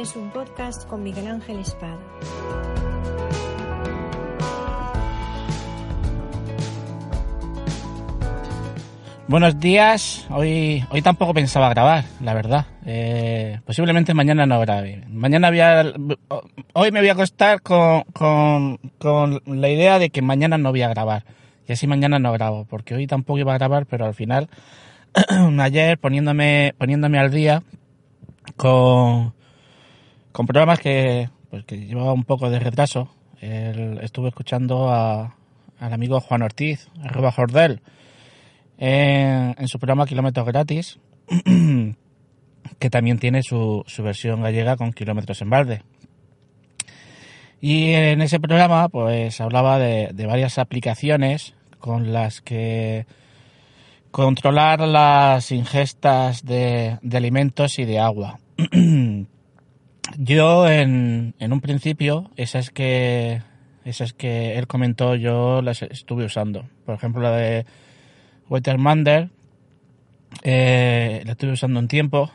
es un podcast con Miguel Ángel Espada. Buenos días. Hoy, hoy tampoco pensaba grabar, la verdad. Eh, posiblemente mañana no grabe. Mañana voy a, hoy me voy a acostar con, con, con la idea de que mañana no voy a grabar. Y así mañana no grabo, porque hoy tampoco iba a grabar, pero al final, ayer poniéndome, poniéndome al día con, con programas que, pues, que llevaba un poco de retraso. estuve escuchando al amigo Juan Ortiz, arroba Jordel, en, en su programa Kilómetros Gratis, que también tiene su, su versión gallega con Kilómetros en Balde. Y en ese programa, pues hablaba de, de varias aplicaciones con las que controlar las ingestas de, de alimentos y de agua. yo en, en, un principio, esas que esas que él comentó, yo las estuve usando. Por ejemplo, la de Watermander, eh, la estuve usando un tiempo.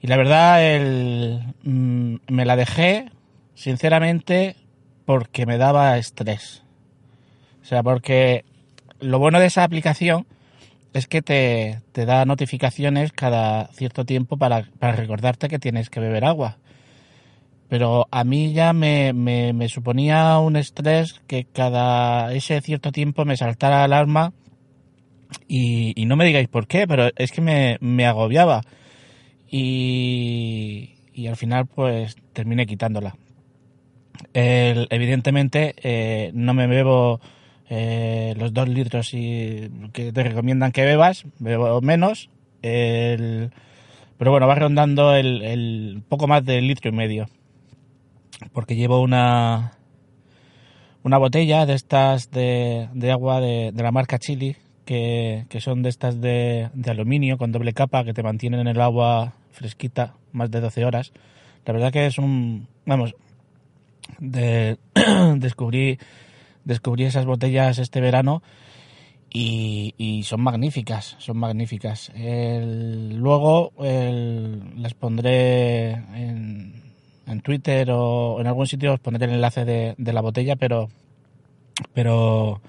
Y la verdad, el, mm, me la dejé, sinceramente, porque me daba estrés. O sea, porque lo bueno de esa aplicación es que te, te da notificaciones cada cierto tiempo para, para, recordarte que tienes que beber agua. Pero a mí ya me, me, suponía un estrés que cada ese cierto tiempo me saltara alarma y, y no me digáis por qué, pero es que me, me agobiaba. Y, y al final pues terminé quitándola. Evidentemente eh, no me bebo eh, los dos litros y que te recomiendan que bebas, bebo menos, el, pero bueno, va rondando el, el, poco más del litro y medio, porque llevo una una botella de estas de, de agua de, de, la marca Chili, que, que son de estas de, de, aluminio con doble capa que te mantienen en el agua fresquita más de 12 horas. La verdad que es un, vamos, de, descubrí descubrí esas botellas este verano y, son magníficas, son magníficas. Luego el, las pondré en, Twitter o en algún sitio, os pondré el enlace de, de la botella, pero, pero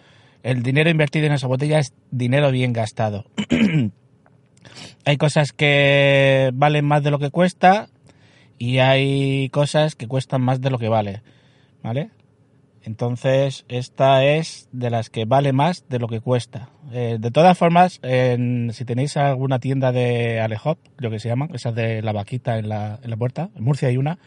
el dinero invertido en esa botella es dinero bien gastado. hay cosas que valen más de lo que cuesta y hay cosas que cuestan más de lo que vale, ¿vale? Entonces, esta es de las que vale más de lo que cuesta. Eh, de todas formas, si tenéis alguna tienda de Alehop, creo que se llaman, esas de la vaquita en la, en la puerta, en Murcia hay una,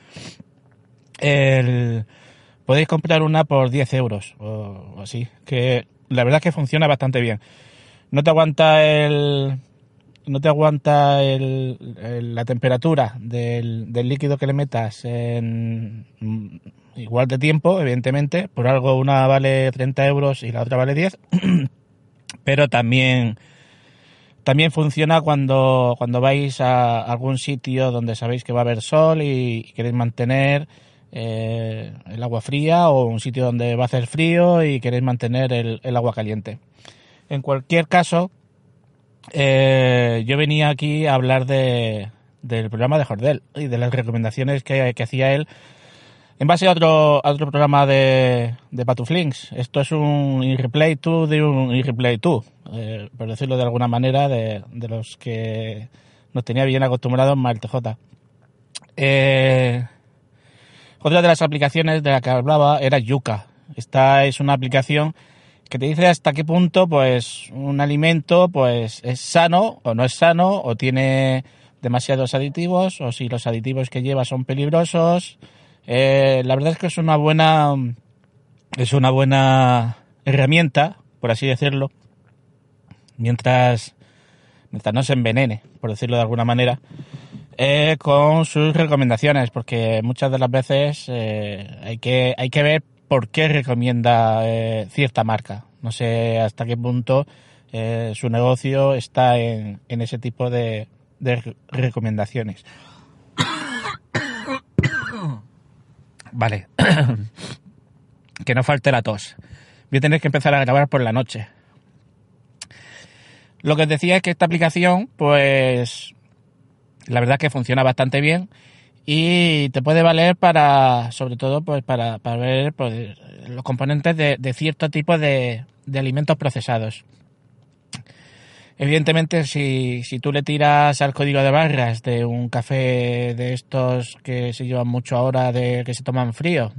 podéis comprar una por 10 euros o, así, que la verdad es que funciona bastante bien. No te aguanta el, no te aguanta el, el, la temperatura del, del líquido que le metas en igual de tiempo, evidentemente, por algo una vale 30 euros y la otra vale 10, pero también, también funciona cuando, cuando vais a algún sitio donde sabéis que va a haber sol y, queréis mantener eh, el agua fría o un sitio donde va a hacer frío y queréis mantener el, el agua caliente. En cualquier caso, eh, yo venía aquí a hablar de, del programa de Jordel y de las recomendaciones que, que hacía él en base a otro, otro programa de, de Patuflinks. Esto es un replay 2 de un replay 2, eh, por decirlo de alguna manera, de, de, los que nos tenía bien acostumbrados el TJ. Eh, otra de las aplicaciones de la que hablaba era Yuka. Esta es una aplicación que te dice hasta qué punto pues un alimento pues es sano o no es sano o tiene demasiados aditivos o si los aditivos que lleva son peligrosos eh, la verdad es que es una buena es una buena herramienta, por así decirlo, mientras, mientras no se envenene, por decirlo de alguna manera, eh, con sus recomendaciones, porque muchas de las veces eh, hay, que, hay que ver por qué recomienda eh, cierta marca. No sé hasta qué punto eh, su negocio está en, en ese tipo de, de recomendaciones. Vale. que no falte la tos. Voy a tener que empezar a grabar por la noche. Lo que os decía es que esta aplicación, pues, La verdad que funciona bastante bien y te puede valer para, sobre todo, pues para, para ver pues, los componentes de, de cierto tipo de, de, alimentos procesados. Evidentemente, si, si tú le tiras al código de barras de un café de estos que se llevan mucho ahora, de que se toman frío,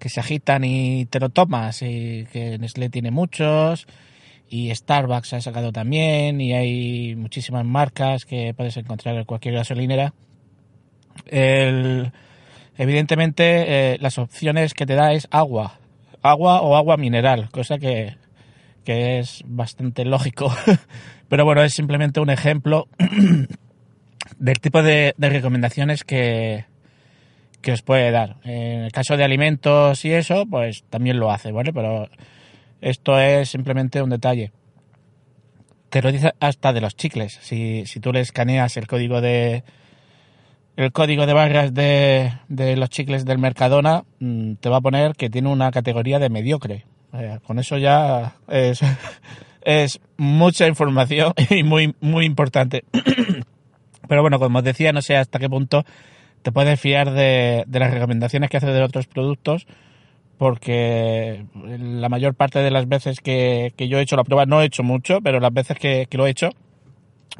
que se agitan y te lo tomas, y que Nestlé tiene muchos, y Starbucks ha sacado también, y hay muchísimas marcas que puedes encontrar en cualquier gasolinera el, evidentemente, eh, las opciones que te da es agua, agua o agua mineral, cosa que, que es bastante lógico. Pero bueno, es simplemente un ejemplo del tipo de, recomendaciones que, que os puede dar. En el caso de alimentos y eso, pues también lo hace, ¿vale? Pero esto es simplemente un detalle. Te lo dice hasta de los chicles. Si, si tú le escaneas el código de, el código de barras de, de los chicles del Mercadona mm, te va a poner que tiene una categoría de mediocre. Con eso ya es, mucha información y muy, muy importante. Pero bueno, como os decía, no sé hasta qué punto te puedes fiar de, las recomendaciones que hace de otros productos, porque la mayor parte de las veces que, que yo he hecho la prueba, no he hecho mucho, pero las veces que, que lo he hecho,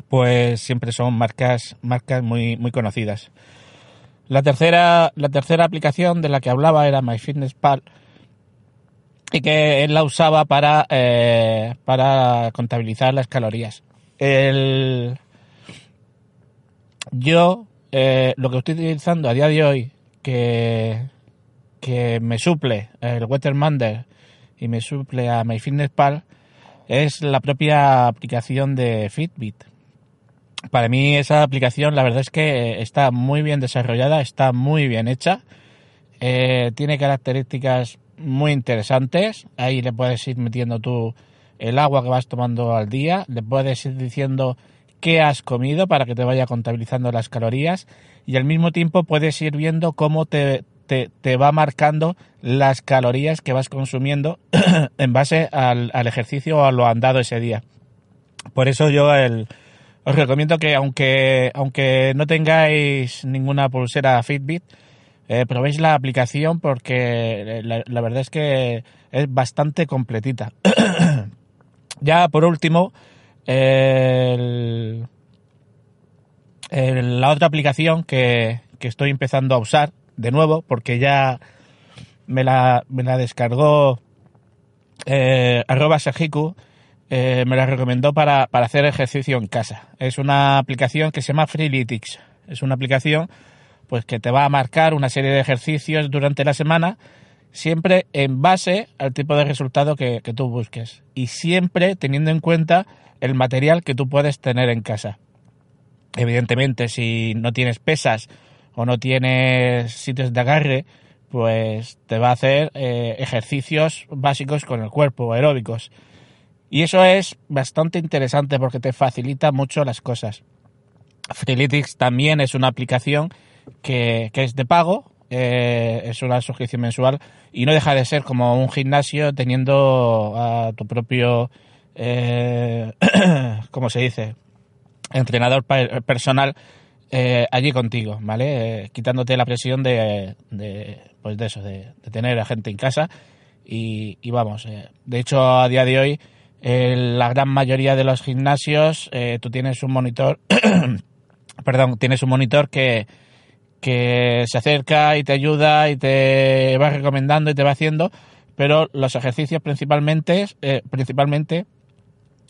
pues siempre son marcas, marcas muy, muy conocidas. La tercera, la tercera aplicación de la que hablaba era MyFitnessPal y que él la usaba para, eh, para contabilizar las calorías. El, yo eh, lo que estoy utilizando a día de hoy que, que me suple el Watermander y me suple a MyFitnessPal es la propia aplicación de Fitbit para mí esa aplicación la verdad es que está muy bien desarrollada, está muy bien hecha, eh, tiene características muy interesantes, ahí le puedes ir metiendo tú el agua que vas tomando al día, le puedes ir diciendo qué has comido para que te vaya contabilizando las calorías. Y al mismo tiempo puedes ir viendo cómo te, te, te va marcando las calorías que vas consumiendo en base al, al ejercicio o a lo andado ese día. Por eso yo el, os recomiendo que aunque, aunque no tengáis ninguna pulsera Fitbit, eh, probéis la aplicación porque eh, la, verdad es que es bastante completita. ya por último, la otra aplicación que, que, estoy empezando a usar de nuevo porque ya me la, me la descargó eh, arroba Sajiku, eh, me la recomendó para, para, hacer ejercicio en casa. Es una aplicación que se llama Freeletics. Es una aplicación pues que te va a marcar una serie de ejercicios durante la semana, siempre en base al tipo de resultado que, tú busques y siempre teniendo en cuenta el material que tú puedes tener en casa. Evidentemente, si no tienes pesas o no tienes sitios de agarre, pues te va a hacer eh, ejercicios básicos con el cuerpo, aeróbicos y eso es bastante interesante porque te facilita mucho las cosas. Freeletics también es una aplicación que, que es de pago, eh, es una suscripción mensual y no deja de ser como un gimnasio teniendo a tu propio, eh, ¿cómo se dice? Entrenador personal eh, allí contigo, ¿vale? Eh, quitándote la presión de, de, pues de eso, de, tener a gente en casa y, y vamos, eh, de hecho a día de hoy en la gran mayoría de los gimnasios eh, tú tienes un monitor, perdón, tienes un monitor que, que se acerca y te ayuda y te va recomendando y te va haciendo, pero los ejercicios principalmente, eh, principalmente,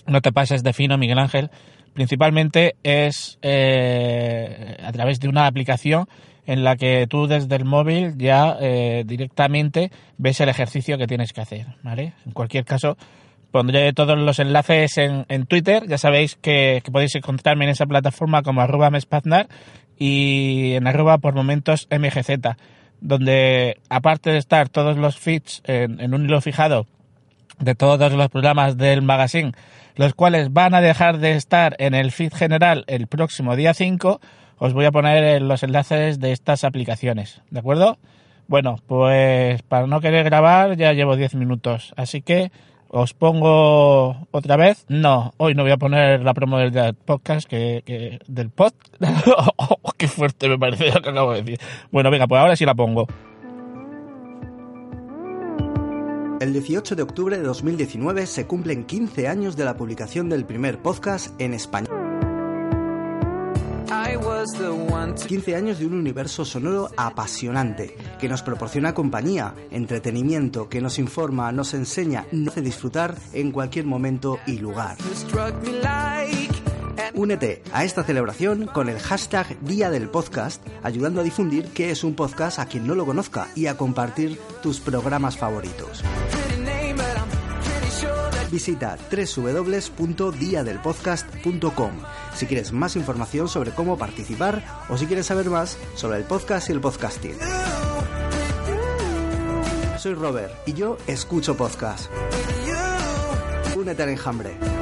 no te pases de fino, Miguel Ángel, principalmente es eh, a través de una aplicación en la que tú desde el móvil ya eh, directamente ves el ejercicio que tienes que hacer, ¿vale? En cualquier caso, Pondré todos los enlaces en, en Twitter. Ya sabéis que, que, podéis encontrarme en esa plataforma como arroba mespaznar y en arroba por momentos mgz, donde aparte de estar todos los feeds en, un hilo fijado de todos los programas del magazine, los cuales van a dejar de estar en el feed general el próximo día 5, os voy a poner los enlaces de estas aplicaciones, ¿de acuerdo? Bueno, pues para no querer grabar ya llevo 10 minutos, así que ¿Os pongo otra vez? No, hoy no voy a poner la promo del podcast, que, del pod. Oh, ¡Qué fuerte me parece lo que acabo de decir! Bueno, venga, pues ahora sí la pongo. El 18 de octubre de 2019 se cumplen 15 años de la publicación del primer podcast en español. 15 años de un universo sonoro apasionante, que nos proporciona compañía, entretenimiento, que nos informa, nos enseña, nos hace disfrutar en cualquier momento y lugar. Únete a esta celebración con el hashtag Día del Podcast, ayudando a difundir qué es un podcast a quien no lo conozca y a compartir tus programas favoritos visita www.diadelpodcast.com si quieres más información sobre cómo participar o si quieres saber más sobre el podcast y el podcasting. Soy Robert y yo escucho podcast. Únete al enjambre.